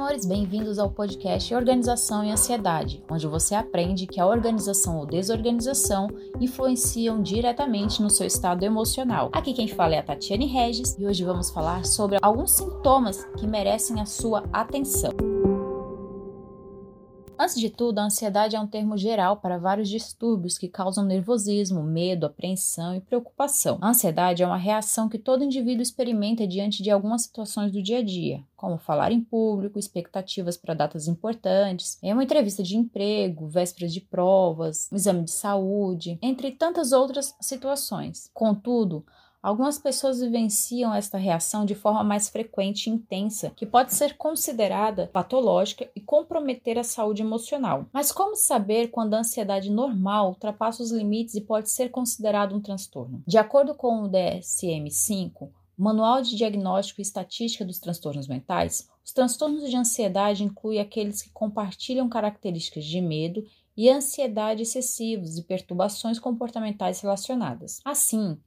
amores, bem-vindos ao podcast Organização e Ansiedade, onde você aprende que a organização ou desorganização influenciam diretamente no seu estado emocional. Aqui quem fala é a Tatiane Regis e hoje vamos falar sobre alguns sintomas que merecem a sua atenção. Antes de tudo, a ansiedade é um termo geral para vários distúrbios que causam nervosismo, medo, apreensão e preocupação. A ansiedade é uma reação que todo indivíduo experimenta diante de algumas situações do dia a dia, como falar em público, expectativas para datas importantes, em uma entrevista de emprego, vésperas de provas, um exame de saúde, entre tantas outras situações. Contudo, Algumas pessoas vivenciam esta reação de forma mais frequente e intensa, que pode ser considerada patológica e comprometer a saúde emocional. Mas como saber quando a ansiedade normal ultrapassa os limites e pode ser considerado um transtorno? De acordo com o DSM-5, Manual de Diagnóstico e Estatística dos Transtornos Mentais, os transtornos de ansiedade incluem aqueles que compartilham características de medo e ansiedade excessivos e perturbações comportamentais relacionadas. Assim,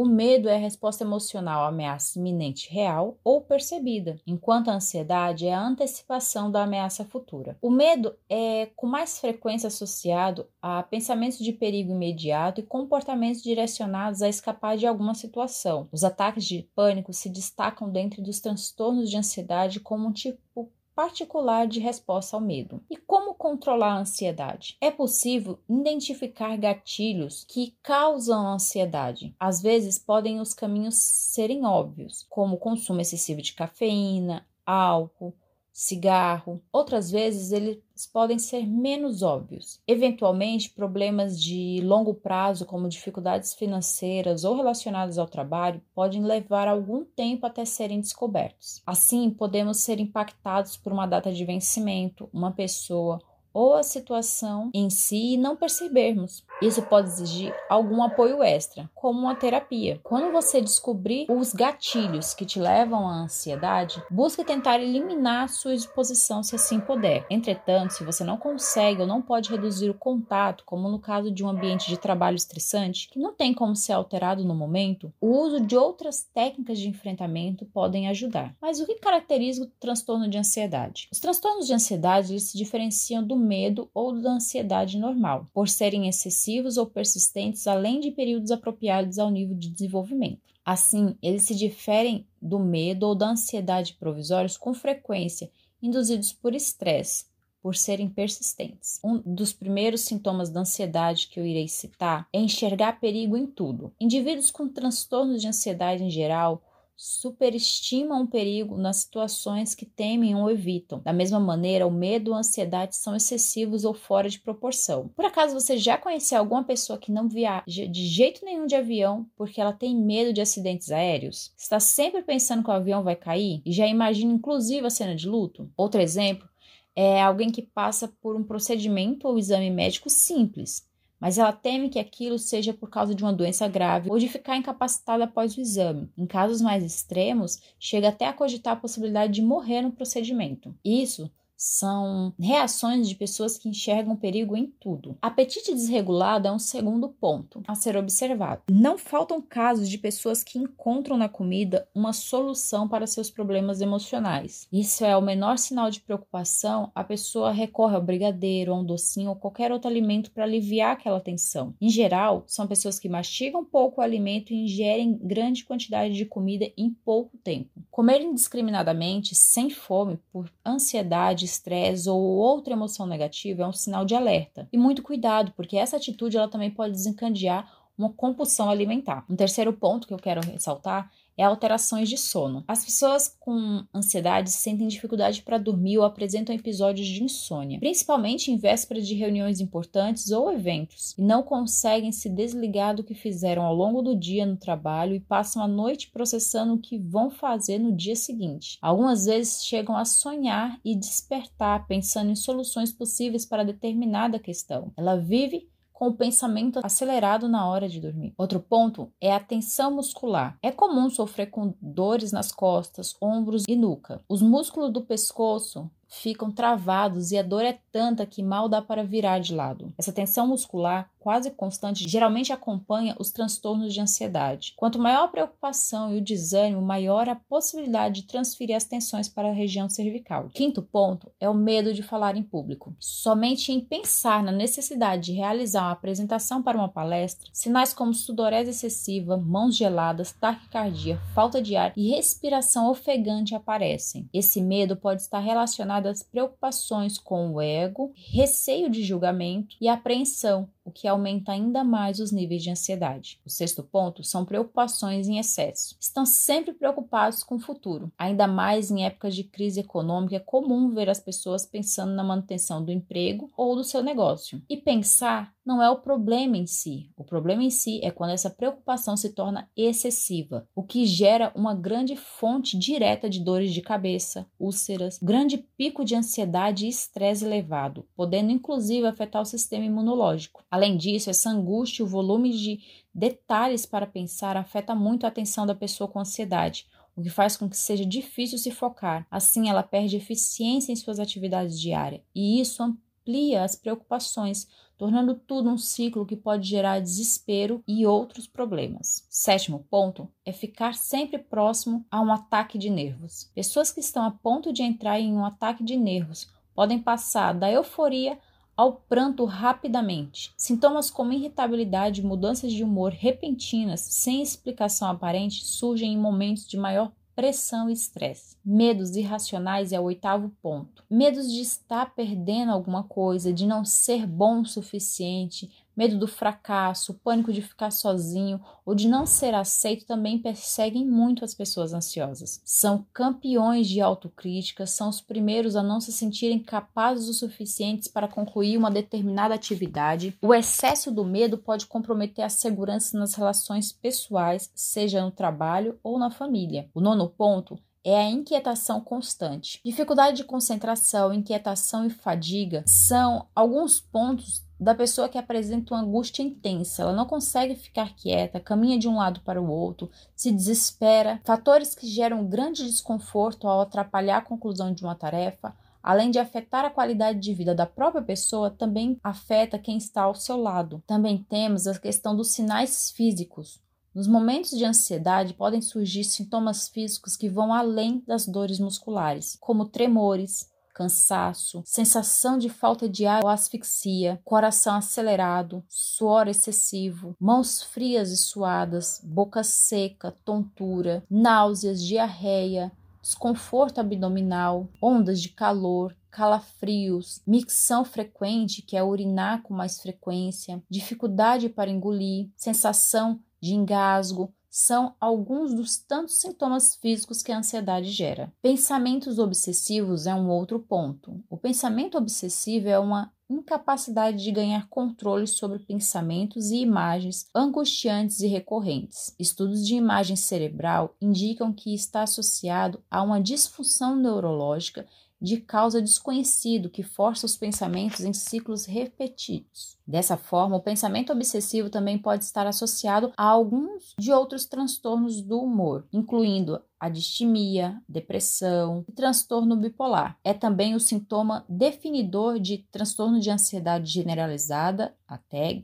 o medo é a resposta emocional à ameaça iminente real ou percebida, enquanto a ansiedade é a antecipação da ameaça futura. O medo é com mais frequência associado a pensamentos de perigo imediato e comportamentos direcionados a escapar de alguma situação. Os ataques de pânico se destacam dentro dos transtornos de ansiedade como um tipo particular de resposta ao medo. E como controlar a ansiedade? É possível identificar gatilhos que causam ansiedade. Às vezes podem os caminhos serem óbvios, como consumo excessivo de cafeína, álcool, cigarro. Outras vezes eles podem ser menos óbvios. Eventualmente, problemas de longo prazo, como dificuldades financeiras ou relacionadas ao trabalho, podem levar algum tempo até serem descobertos. Assim, podemos ser impactados por uma data de vencimento, uma pessoa ou a situação em si e não percebermos. Isso pode exigir algum apoio extra, como uma terapia. Quando você descobrir os gatilhos que te levam à ansiedade, busque tentar eliminar sua exposição se assim puder. Entretanto, se você não consegue ou não pode reduzir o contato, como no caso de um ambiente de trabalho estressante, que não tem como ser alterado no momento, o uso de outras técnicas de enfrentamento podem ajudar. Mas o que caracteriza o transtorno de ansiedade? Os transtornos de ansiedade se diferenciam do medo ou da ansiedade normal, por serem excessivos ou persistentes além de períodos apropriados ao nível de desenvolvimento. Assim, eles se diferem do medo ou da ansiedade provisórios com frequência, induzidos por estresse, por serem persistentes. Um dos primeiros sintomas da ansiedade que eu irei citar é enxergar perigo em tudo. Indivíduos com transtornos de ansiedade em geral superestimam o perigo nas situações que temem ou evitam. Da mesma maneira, o medo ou a ansiedade são excessivos ou fora de proporção. Por acaso você já conheceu alguma pessoa que não viaja de jeito nenhum de avião porque ela tem medo de acidentes aéreos? Está sempre pensando que o avião vai cair e já imagina inclusive a cena de luto? Outro exemplo é alguém que passa por um procedimento ou exame médico simples, mas ela teme que aquilo seja por causa de uma doença grave ou de ficar incapacitada após o exame. Em casos mais extremos, chega até a cogitar a possibilidade de morrer no procedimento. Isso são reações de pessoas que enxergam perigo em tudo. Apetite desregulado é um segundo ponto a ser observado. Não faltam casos de pessoas que encontram na comida uma solução para seus problemas emocionais. Isso é o menor sinal de preocupação, a pessoa recorre ao brigadeiro, a um docinho ou qualquer outro alimento para aliviar aquela tensão. Em geral, são pessoas que mastigam pouco o alimento e ingerem grande quantidade de comida em pouco tempo. Comer indiscriminadamente, sem fome, por ansiedade, estresse ou outra emoção negativa é um sinal de alerta. E muito cuidado, porque essa atitude ela também pode desencadear uma compulsão alimentar. Um terceiro ponto que eu quero ressaltar é alterações de sono. As pessoas com ansiedade sentem dificuldade para dormir ou apresentam episódios de insônia, principalmente em vésperas de reuniões importantes ou eventos, e não conseguem se desligar do que fizeram ao longo do dia no trabalho e passam a noite processando o que vão fazer no dia seguinte. Algumas vezes chegam a sonhar e despertar pensando em soluções possíveis para determinada questão. Ela vive com o pensamento acelerado na hora de dormir. Outro ponto é a tensão muscular. É comum sofrer com dores nas costas, ombros e nuca. Os músculos do pescoço ficam travados e a dor é tanta que mal dá para virar de lado. Essa tensão muscular quase constante geralmente acompanha os transtornos de ansiedade. Quanto maior a preocupação e o desânimo, maior a possibilidade de transferir as tensões para a região cervical. Quinto ponto é o medo de falar em público. Somente em pensar na necessidade de realizar uma apresentação para uma palestra, sinais como sudorese excessiva, mãos geladas, taquicardia, falta de ar e respiração ofegante aparecem. Esse medo pode estar relacionado preocupações com o ego, receio de julgamento e apreensão o que aumenta ainda mais os níveis de ansiedade. O sexto ponto são preocupações em excesso. Estão sempre preocupados com o futuro. Ainda mais em épocas de crise econômica, é comum ver as pessoas pensando na manutenção do emprego ou do seu negócio. E pensar não é o problema em si. O problema em si é quando essa preocupação se torna excessiva, o que gera uma grande fonte direta de dores de cabeça, úlceras, grande pico de ansiedade e estresse elevado, podendo inclusive afetar o sistema imunológico. Além disso, essa angústia e o volume de detalhes para pensar afeta muito a atenção da pessoa com ansiedade, o que faz com que seja difícil se focar. Assim, ela perde eficiência em suas atividades diárias, e isso amplia as preocupações, tornando tudo um ciclo que pode gerar desespero e outros problemas. Sétimo ponto é ficar sempre próximo a um ataque de nervos. Pessoas que estão a ponto de entrar em um ataque de nervos podem passar da euforia ao pranto rapidamente. Sintomas como irritabilidade e mudanças de humor repentinas, sem explicação aparente, surgem em momentos de maior pressão e estresse. Medos irracionais é o oitavo ponto. Medos de estar perdendo alguma coisa, de não ser bom o suficiente, Medo do fracasso, pânico de ficar sozinho ou de não ser aceito também perseguem muito as pessoas ansiosas. São campeões de autocrítica, são os primeiros a não se sentirem capazes o suficientes para concluir uma determinada atividade. O excesso do medo pode comprometer a segurança nas relações pessoais, seja no trabalho ou na família. O nono ponto é a inquietação constante. Dificuldade de concentração, inquietação e fadiga são alguns pontos da pessoa que apresenta uma angústia intensa. Ela não consegue ficar quieta, caminha de um lado para o outro, se desespera. Fatores que geram grande desconforto ao atrapalhar a conclusão de uma tarefa, além de afetar a qualidade de vida da própria pessoa, também afeta quem está ao seu lado. Também temos a questão dos sinais físicos. Nos momentos de ansiedade podem surgir sintomas físicos que vão além das dores musculares, como tremores, cansaço, sensação de falta de ar ou asfixia, coração acelerado, suor excessivo, mãos frias e suadas, boca seca, tontura, náuseas, diarreia, desconforto abdominal, ondas de calor, calafrios, micção frequente, que é urinar com mais frequência, dificuldade para engolir, sensação de engasgo, são alguns dos tantos sintomas físicos que a ansiedade gera. Pensamentos obsessivos é um outro ponto. O pensamento obsessivo é uma incapacidade de ganhar controle sobre pensamentos e imagens angustiantes e recorrentes. Estudos de imagem cerebral indicam que está associado a uma disfunção neurológica de causa desconhecido que força os pensamentos em ciclos repetidos. Dessa forma, o pensamento obsessivo também pode estar associado a alguns de outros transtornos do humor, incluindo a distimia, depressão e transtorno bipolar. É também o sintoma definidor de transtorno de ansiedade generalizada, a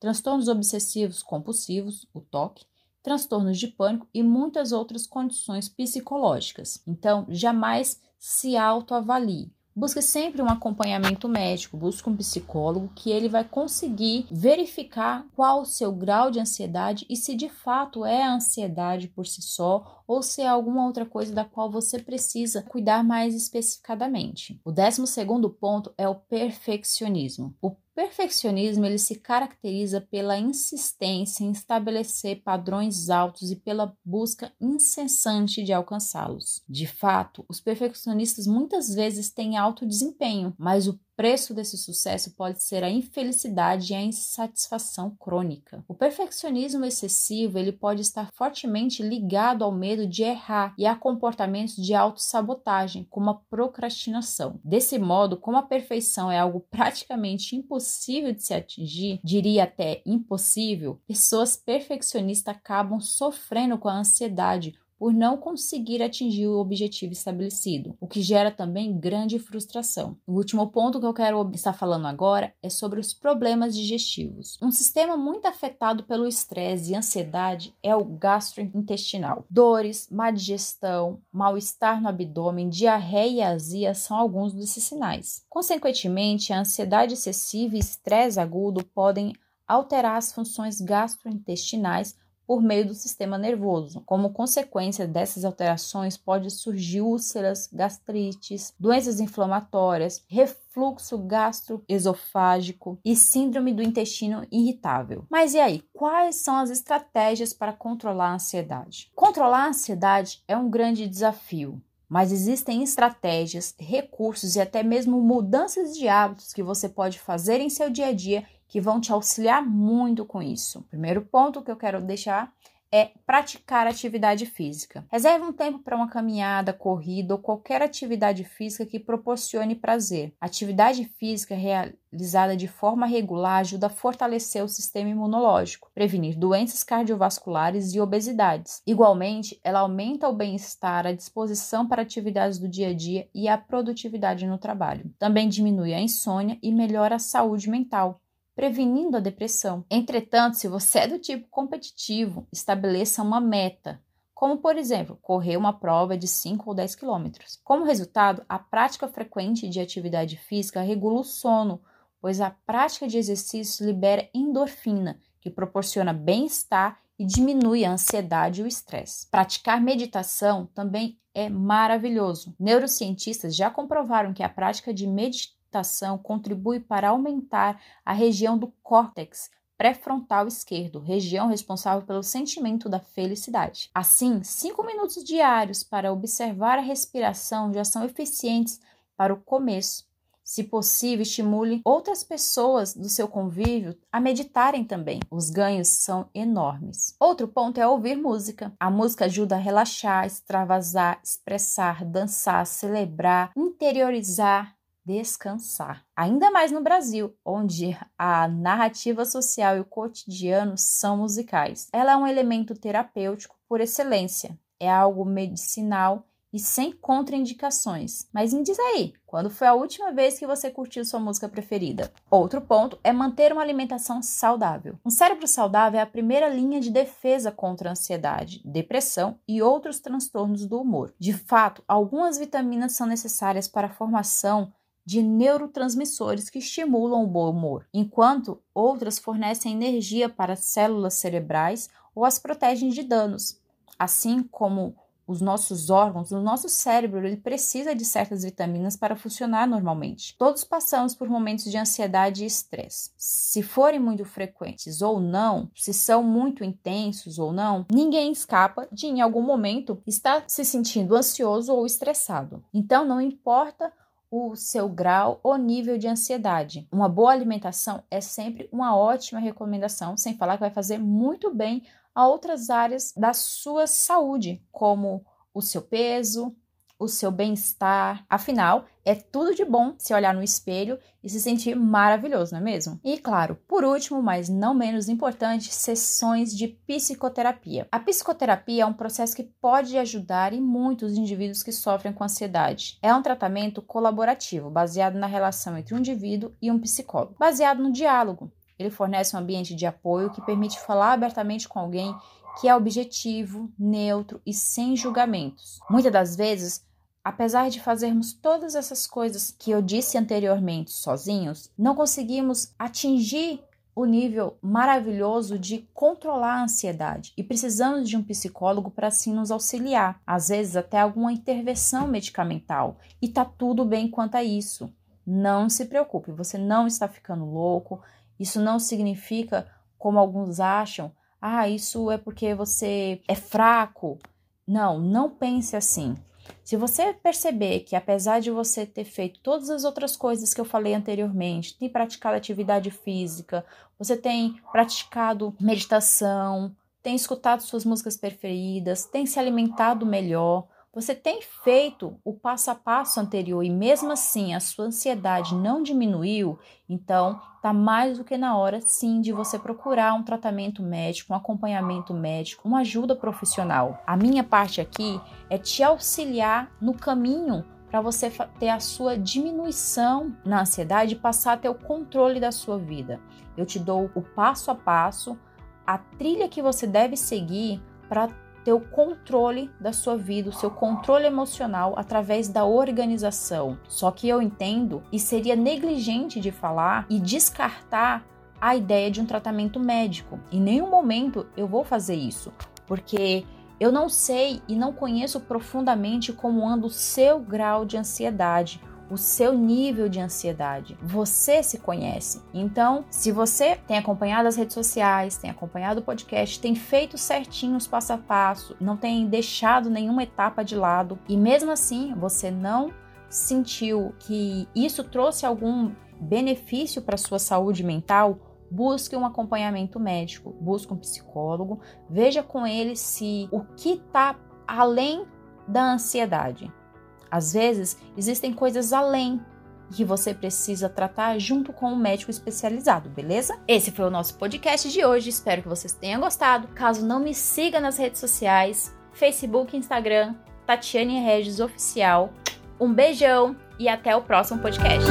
transtornos obsessivos compulsivos, o TOC, transtornos de pânico e muitas outras condições psicológicas. Então, jamais se autoavalie. Busque sempre um acompanhamento médico, busque um psicólogo que ele vai conseguir verificar qual o seu grau de ansiedade e se de fato é a ansiedade por si só ou se é alguma outra coisa da qual você precisa cuidar mais especificadamente. O décimo segundo ponto é o perfeccionismo. O perfeccionismo ele se caracteriza pela insistência em estabelecer padrões altos e pela busca incessante de alcançá-los. De fato, os perfeccionistas muitas vezes têm alto desempenho, mas o preço desse sucesso pode ser a infelicidade e a insatisfação crônica. O perfeccionismo excessivo ele pode estar fortemente ligado ao medo de errar e a comportamentos de autossabotagem, como a procrastinação. Desse modo, como a perfeição é algo praticamente impossível de se atingir, diria até impossível, pessoas perfeccionistas acabam sofrendo com a ansiedade por não conseguir atingir o objetivo estabelecido, o que gera também grande frustração. O último ponto que eu quero estar falando agora é sobre os problemas digestivos. Um sistema muito afetado pelo estresse e ansiedade é o gastrointestinal. Dores, má digestão, mal-estar no abdômen, diarreia e azia são alguns desses sinais. Consequentemente, a ansiedade excessiva e estresse agudo podem alterar as funções gastrointestinais por meio do sistema nervoso. Como consequência dessas alterações, pode surgir úlceras, gastrites, doenças inflamatórias, refluxo gastroesofágico e síndrome do intestino irritável. Mas e aí, quais são as estratégias para controlar a ansiedade? Controlar a ansiedade é um grande desafio. Mas existem estratégias, recursos e até mesmo mudanças de hábitos que você pode fazer em seu dia a dia que vão te auxiliar muito com isso. O primeiro ponto que eu quero deixar é praticar atividade física. Reserve um tempo para uma caminhada, corrida ou qualquer atividade física que proporcione prazer. Atividade física realizada de forma regular ajuda a fortalecer o sistema imunológico, prevenir doenças cardiovasculares e obesidades. Igualmente, ela aumenta o bem-estar, a disposição para atividades do dia a dia e a produtividade no trabalho. Também diminui a insônia e melhora a saúde mental prevenindo a depressão. Entretanto, se você é do tipo competitivo, estabeleça uma meta, como por exemplo, correr uma prova de 5 ou 10 quilômetros. Como resultado, a prática frequente de atividade física regula o sono, pois a prática de exercícios libera endorfina, que proporciona bem-estar e diminui a ansiedade e o estresse. Praticar meditação também é maravilhoso. Neurocientistas já comprovaram que a prática de meditação contribui para aumentar a região do córtex pré-frontal esquerdo, região responsável pelo sentimento da felicidade. Assim, cinco minutos diários para observar a respiração já são eficientes para o começo. Se possível, estimule outras pessoas do seu convívio a meditarem também. Os ganhos são enormes. Outro ponto é ouvir música. A música ajuda a relaxar, extravasar, expressar, dançar, celebrar, interiorizar descansar. Ainda mais no Brasil, onde a narrativa social e o cotidiano são musicais. Ela é um elemento terapêutico por excelência, é algo medicinal e sem contraindicações. Mas me diz aí, quando foi a última vez que você curtiu sua música preferida? Outro ponto é manter uma alimentação saudável. Um cérebro saudável é a primeira linha de defesa contra a ansiedade, depressão e outros transtornos do humor. De fato, algumas vitaminas são necessárias para a formação de neurotransmissores que estimulam o bom humor, enquanto outras fornecem energia para as células cerebrais ou as protegem de danos. Assim como os nossos órgãos, o nosso cérebro ele precisa de certas vitaminas para funcionar normalmente. Todos passamos por momentos de ansiedade e estresse. Se forem muito frequentes ou não, se são muito intensos ou não, ninguém escapa de em algum momento estar se sentindo ansioso ou estressado. Então não importa o seu grau ou nível de ansiedade. Uma boa alimentação é sempre uma ótima recomendação, sem falar que vai fazer muito bem a outras áreas da sua saúde, como o seu peso, o seu bem-estar. Afinal, é tudo de bom se olhar no espelho e se sentir maravilhoso, não é mesmo? E claro, por último, mas não menos importante, sessões de psicoterapia. A psicoterapia é um processo que pode ajudar em muitos indivíduos que sofrem com ansiedade. É um tratamento colaborativo, baseado na relação entre um indivíduo e um psicólogo, baseado no diálogo. Ele fornece um ambiente de apoio que permite falar abertamente com alguém que é objetivo, neutro e sem julgamentos. Muitas das vezes, Apesar de fazermos todas essas coisas que eu disse anteriormente sozinhos, não conseguimos atingir o nível maravilhoso de controlar a ansiedade e precisamos de um psicólogo para assim nos auxiliar, às vezes até alguma intervenção medicamental. E tá tudo bem quanto a isso. Não se preocupe, você não está ficando louco. Isso não significa, como alguns acham, ah, isso é porque você é fraco. Não, não pense assim. Se você perceber que, apesar de você ter feito todas as outras coisas que eu falei anteriormente, tem praticado atividade física, você tem praticado meditação, tem escutado suas músicas preferidas, tem se alimentado melhor, Você tem feito o passo a passo anterior e mesmo assim a sua ansiedade não diminuiu, então tá mais do que na hora sim de você procurar um tratamento médico, um acompanhamento médico, uma ajuda profissional. A minha parte aqui é te auxiliar no caminho para você ter a sua diminuição na ansiedade e passar a ter o controle da sua vida. Eu te dou o passo a passo, a trilha que você deve seguir para ter o controle da sua vida, o seu controle emocional através da organização. Só que eu entendo e seria negligente de falar e descartar a ideia de um tratamento médico. Em nenhum momento eu vou fazer isso, porque eu não sei e não conheço profundamente como anda o seu grau de ansiedade, o seu nível de ansiedade. Você se conhece. Então, se você tem acompanhado as redes sociais, tem acompanhado o podcast, tem feito certinho os passo a passo, não tem deixado nenhuma etapa de lado e mesmo assim você não sentiu que isso trouxe algum benefício para sua saúde mental, busque um acompanhamento médico, busque um psicólogo, veja com ele se o que está além da ansiedade. Às vezes, existem coisas além que você precisa tratar junto com um médico especializado, beleza? Esse foi o nosso podcast de hoje. Espero que vocês tenham gostado. Caso não me siga nas redes sociais, Facebook, Instagram, Tatiane Regis Oficial. Um beijão e até o próximo podcast.